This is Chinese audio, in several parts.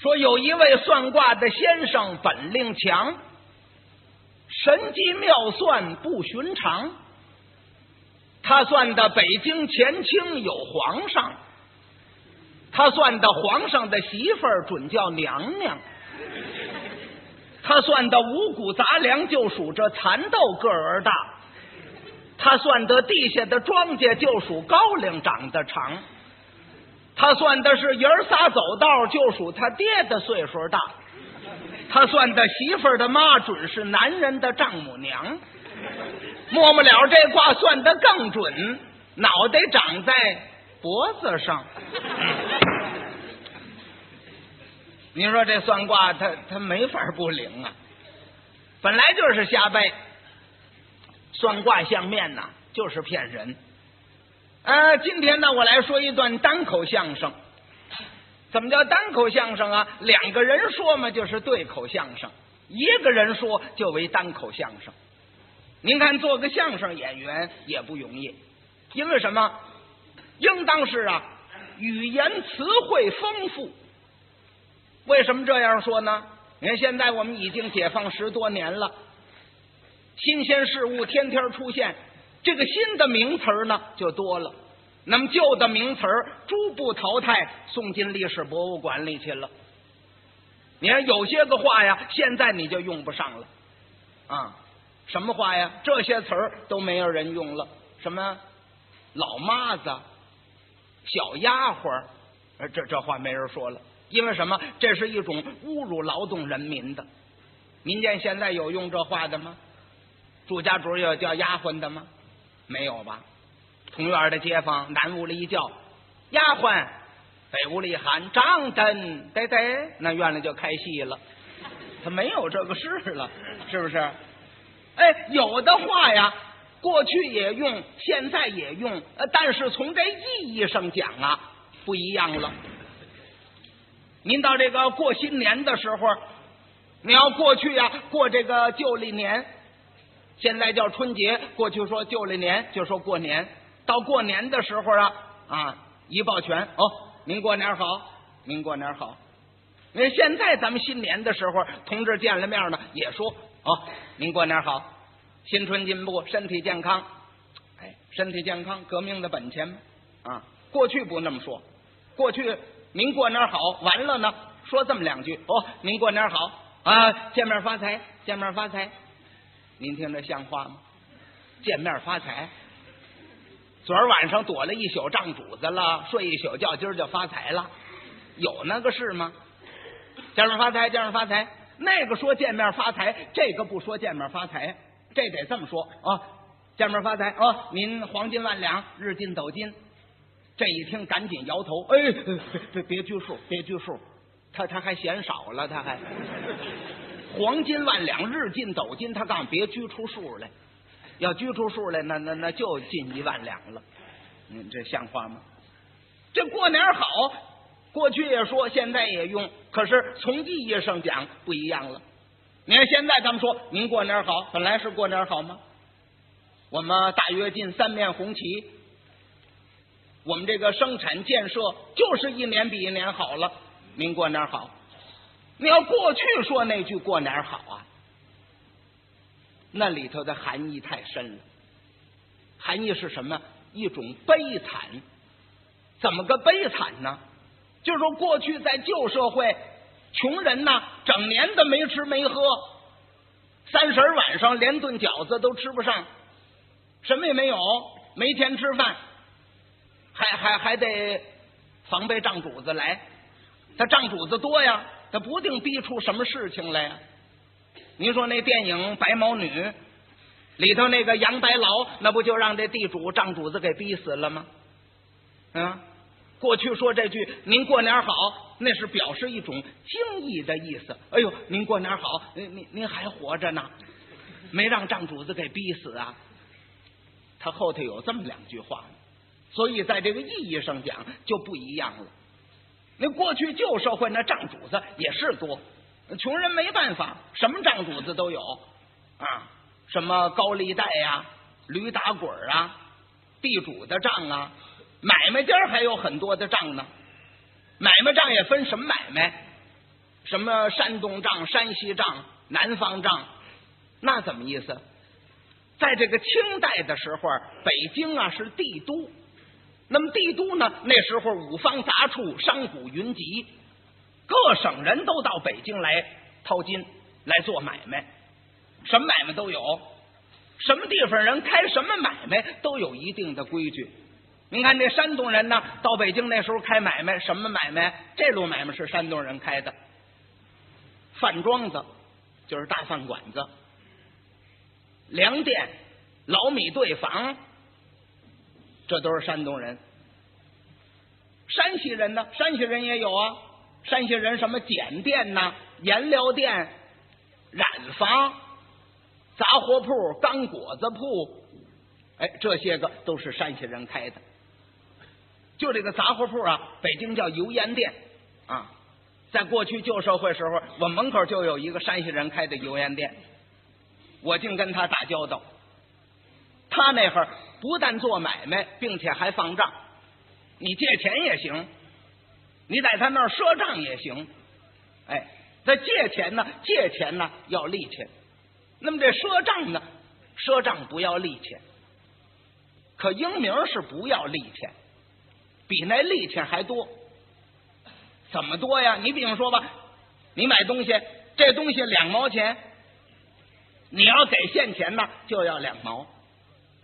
说有一位算卦的先生本领强，神机妙算不寻常。他算的北京前清有皇上，他算的皇上的媳妇儿准叫娘娘，他算的五谷杂粮就属这蚕豆个儿大，他算的地下的庄稼就属高粱长得长。他算的是爷儿仨走道，就属他爹的岁数大。他算的媳妇儿的妈准是男人的丈母娘。末末了，这卦算的更准，脑袋长在脖子上。你说这算卦，他他没法不灵啊！本来就是瞎掰，算卦相面呐，就是骗人。呃，今天呢，我来说一段单口相声。怎么叫单口相声啊？两个人说嘛，就是对口相声；一个人说就为单口相声。您看，做个相声演员也不容易，因为什么？应当是啊，语言词汇丰富。为什么这样说呢？你看，现在我们已经解放十多年了，新鲜事物天天出现。这个新的名词呢就多了，那么旧的名词逐步淘汰，送进历史博物馆里去了。你看有些个话呀，现在你就用不上了啊？什么话呀？这些词儿都没有人用了。什么老妈子、小丫鬟，这这话没人说了。因为什么？这是一种侮辱劳动人民的。民间现在有用这话的吗？住家主有叫丫鬟的吗？没有吧？同院的街坊，南屋里一叫丫鬟，北屋里喊张灯，得得，那院里就开戏了。他没有这个事了，是不是？哎，有的话呀，过去也用，现在也用，但是从这意义上讲啊，不一样了。您到这个过新年的时候，你要过去呀，过这个旧历年。现在叫春节，过去说旧历年就说过年。到过年的时候啊啊，一抱拳哦，您过年好，您过年好。那现在咱们新年的时候，同志见了面呢，也说哦，您过年好，新春进步，身体健康。哎，身体健康，革命的本钱啊。过去不那么说，过去您过年好，完了呢，说这么两句哦，您过年好啊，见面发财，见面发财。您听这像话吗？见面发财，昨儿晚上躲了一宿账主子了，睡一宿觉，今儿就发财了，有那个事吗？见面发财，见面发财，那个说见面发财，这个不说见面发财，这得这么说啊！见面发财啊！您黄金万两，日进斗金。这一听，赶紧摇头，哎，别别拘束，别拘束，他他还嫌少了，他还。黄金万两，日进斗金。他告诉别拘出数来，要拘出数来，那那那就进一万两了。嗯，这像话吗？这过年好，过去也说，现在也用，可是从意义上讲不一样了。你看现在咱们说您过年好，本来是过年好吗？我们大跃进三面红旗，我们这个生产建设就是一年比一年好了。您过年好。你要过去说那句过年好啊，那里头的含义太深了。含义是什么？一种悲惨。怎么个悲惨呢？就是说，过去在旧社会，穷人呐，整年的没吃没喝，三十晚上连顿饺子都吃不上，什么也没有，没钱吃饭，还还还得防备账主子来，他账主子多呀。他不定逼出什么事情来呀？您说那电影《白毛女》里头那个杨白劳，那不就让这地主账主子给逼死了吗？啊，过去说这句“您过年好”，那是表示一种敬意的意思。哎呦，您过年好，您您您还活着呢，没让账主子给逼死啊？他后头有这么两句话，所以在这个意义上讲就不一样了。那过去旧社会那账主子也是多，穷人没办法，什么账主子都有啊，什么高利贷呀、驴打滚啊、地主的账啊，买卖家还有很多的账呢。买卖账也分什么买卖，什么山东账、山西账、南方账，那怎么意思？在这个清代的时候，北京啊是帝都，那么帝都呢，那时候五方杂处，商贾云集，各省人都到北京来淘金、来做买卖，什么买卖都有，什么地方人开什么买卖都有一定的规矩。您看这山东人呢，到北京那时候开买卖，什么买卖？这路买卖是山东人开的，饭庄子就是大饭馆子，粮店、老米兑坊，这都是山东人。山西人呢？山西人也有啊，山西人什么碱店呐、颜料店、染坊、杂货铺、干果子铺，哎，这些个都是山西人开的。就这个杂货铺啊，北京叫油盐店啊。在过去旧社会时候，我门口就有一个山西人开的油盐店，我净跟他打交道。他那会儿不但做买卖，并且还放账，你借钱也行，你在他那儿赊账也行。哎，这借钱呢，借钱呢要利钱，那么这赊账呢，赊账不要利钱，可英明是不要利钱。比那利钱还多，怎么多呀？你比方说吧，你买东西，这东西两毛钱，你要给现钱呢，就要两毛，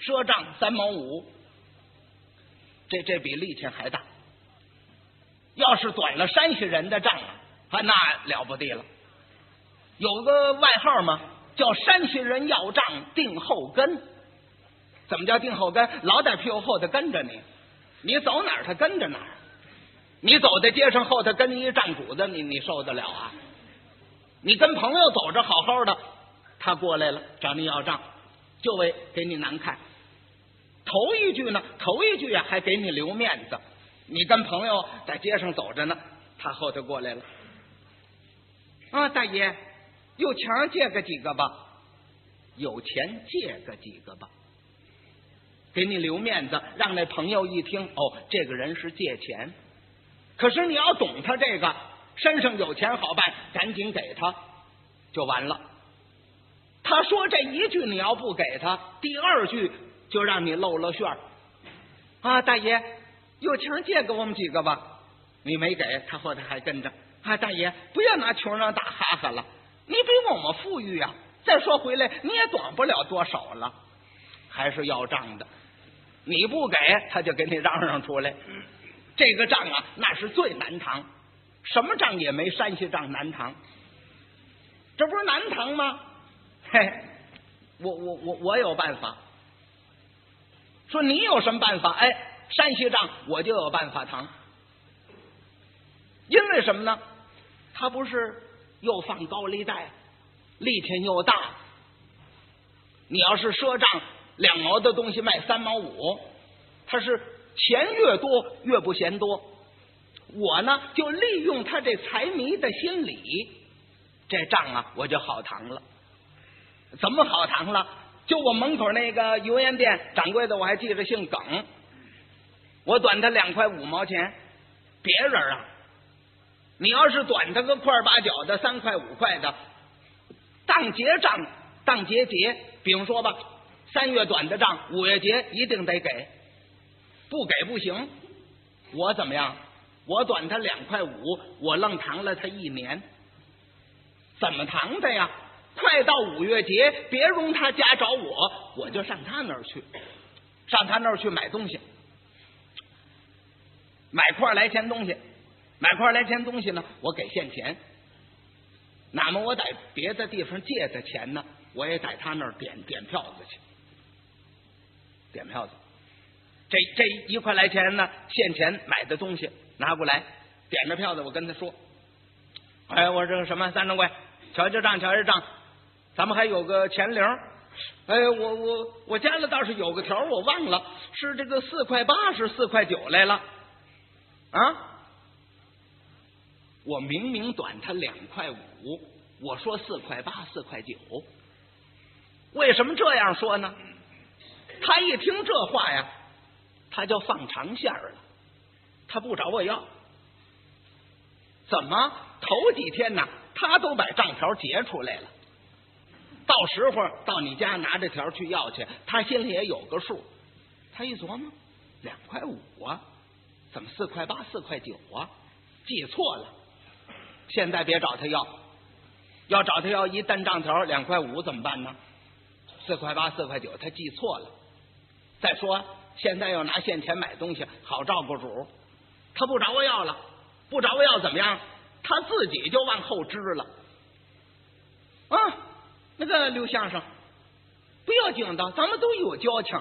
赊账三毛五，这这比利钱还大。要是短了山西人的账啊，那了不地了。有个外号嘛，叫山西人要账定后跟。怎么叫定后跟？老在屁股后头跟着你。你走哪儿，他跟着哪儿。你走在街上后头跟一账主子，你你受得了啊？你跟朋友走着好好的，他过来了找你要账，就为给你难看。头一句呢，头一句啊还给你留面子。你跟朋友在街上走着呢，他后头过来了。啊，大爷，有钱借个几个吧？有钱借个几个吧？给你留面子，让那朋友一听，哦，这个人是借钱。可是你要懂他这个，身上有钱好办，赶紧给他，就完了。他说这一句你要不给他，第二句就让你露了馅儿。啊，大爷，有钱借给我们几个吧？你没给他，后头还跟着。啊，大爷，不要拿穷人打哈哈了，你比我们富裕呀。再说回来，你也短不了多少了，还是要账的。你不给，他就给你嚷嚷出来。这个账啊，那是最难扛，什么账也没山西账难扛。这不是难扛吗？嘿，我我我我有办法。说你有什么办法？哎，山西账我就有办法扛。因为什么呢？他不是又放高利贷，利钱又大。你要是赊账。两毛的东西卖三毛五，他是钱越多越不嫌多。我呢就利用他这财迷的心理，这账啊我就好谈了。怎么好谈了？就我门口那个油盐店掌柜的，我还记着姓耿，我短他两块五毛钱。别人啊，你要是短他个块八角的三块五块的，当结账当结结，比方说吧。三月短的账，五月节一定得给，不给不行。我怎么样？我短他两块五，我愣扛了他一年。怎么扛的呀？快到五月节，别容他家找我，我就上他那儿去，上他那儿去买东西，买块来钱东西，买块来钱东西呢，我给现钱。那么我在别的地方借的钱呢，我也在他那儿点点票子去。点票子，这这一块来钱呢，现钱买的东西拿过来，点着票子，我跟他说：“哎，我这个什么三掌柜，瞧瞧账，瞧瞧账，咱们还有个钱零。哎，我我我家里倒是有个条，我忘了是这个四块八，是四块九来了啊！我明明短他两块五，我说四块八，四块九，为什么这样说呢？”他一听这话呀，他就放长线了，他不找我要。怎么头几天呢？他都把账条结出来了。到时候到你家拿着条去要去，他心里也有个数。他一琢磨，两块五啊，怎么四块八、四块九啊？记错了。现在别找他要，要找他要一单账条两块五怎么办呢？四块八、四块九，他记错了。再说现在要拿现钱买东西，好照顾主。他不找我要了，不找我要怎么样？他自己就往后支了。啊，那个刘先生，不要紧的，咱们都有交情。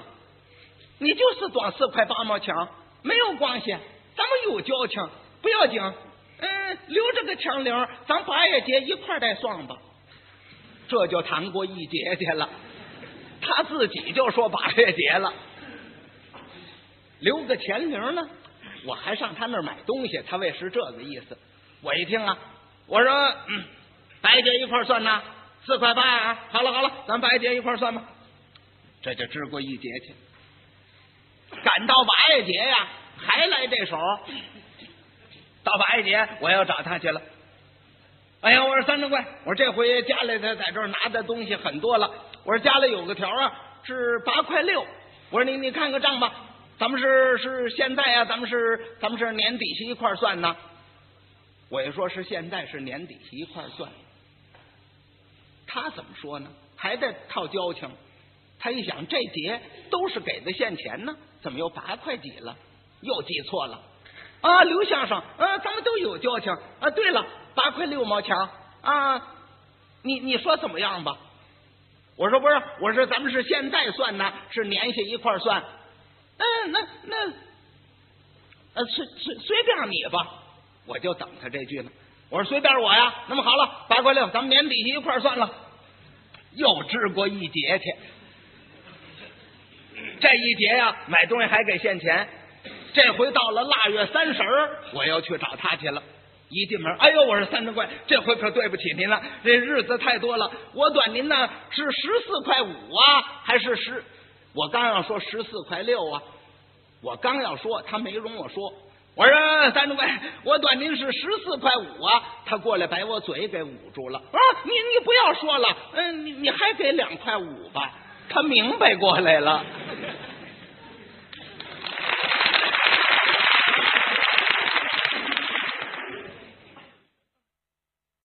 你就是短四块八毛钱，没有关系，咱们有交情，不要紧。嗯，留着个钱零，咱八月节一块再算吧。这就谈过一节去了，他自己就说八月节了，留个钱零呢。我还上他那儿买东西，他为是这个意思。我一听啊，我说嗯，白节一块算呐，四块八啊。好了好了，咱白节一块算吧。这就支过一节去。赶到八月节呀，还来这手。到八月节，我要找他去了。哎呀，我说三掌柜，我说这回家里他在这拿的东西很多了。我说家里有个条啊，是八块六。我说你你看个账吧，咱们是是现在啊，咱们是咱们是年底下一块算呢。我一说是现在是年底是一块算，他怎么说呢？还得套交情。他一想，这节都是给的现钱呢，怎么又八块几了？又记错了。啊，刘先生，啊，咱们都有交情啊。对了，八块六毛钱啊，你你说怎么样吧？我说不是，我说咱们是现在算呢，是年下一块算。嗯，那那呃，随随随便你吧，我就等他这句呢。我说随便我呀。那么好了，八块六，咱们年底下一块算了。又支过一节去，这一节呀，买东西还给现钱。这回到了腊月三十，我又去找他去了。一进门，哎呦，我说三珍贵，这回可对不起您了，这日子太多了。我短您呢是十四块五啊，还是十？我刚要说十四块六啊，我刚要说，他没容我说。我说三珍贵，我短您是十四块五啊。他过来把我嘴给捂住了。啊，你你不要说了，嗯，你你还给两块五吧。他明白过来了。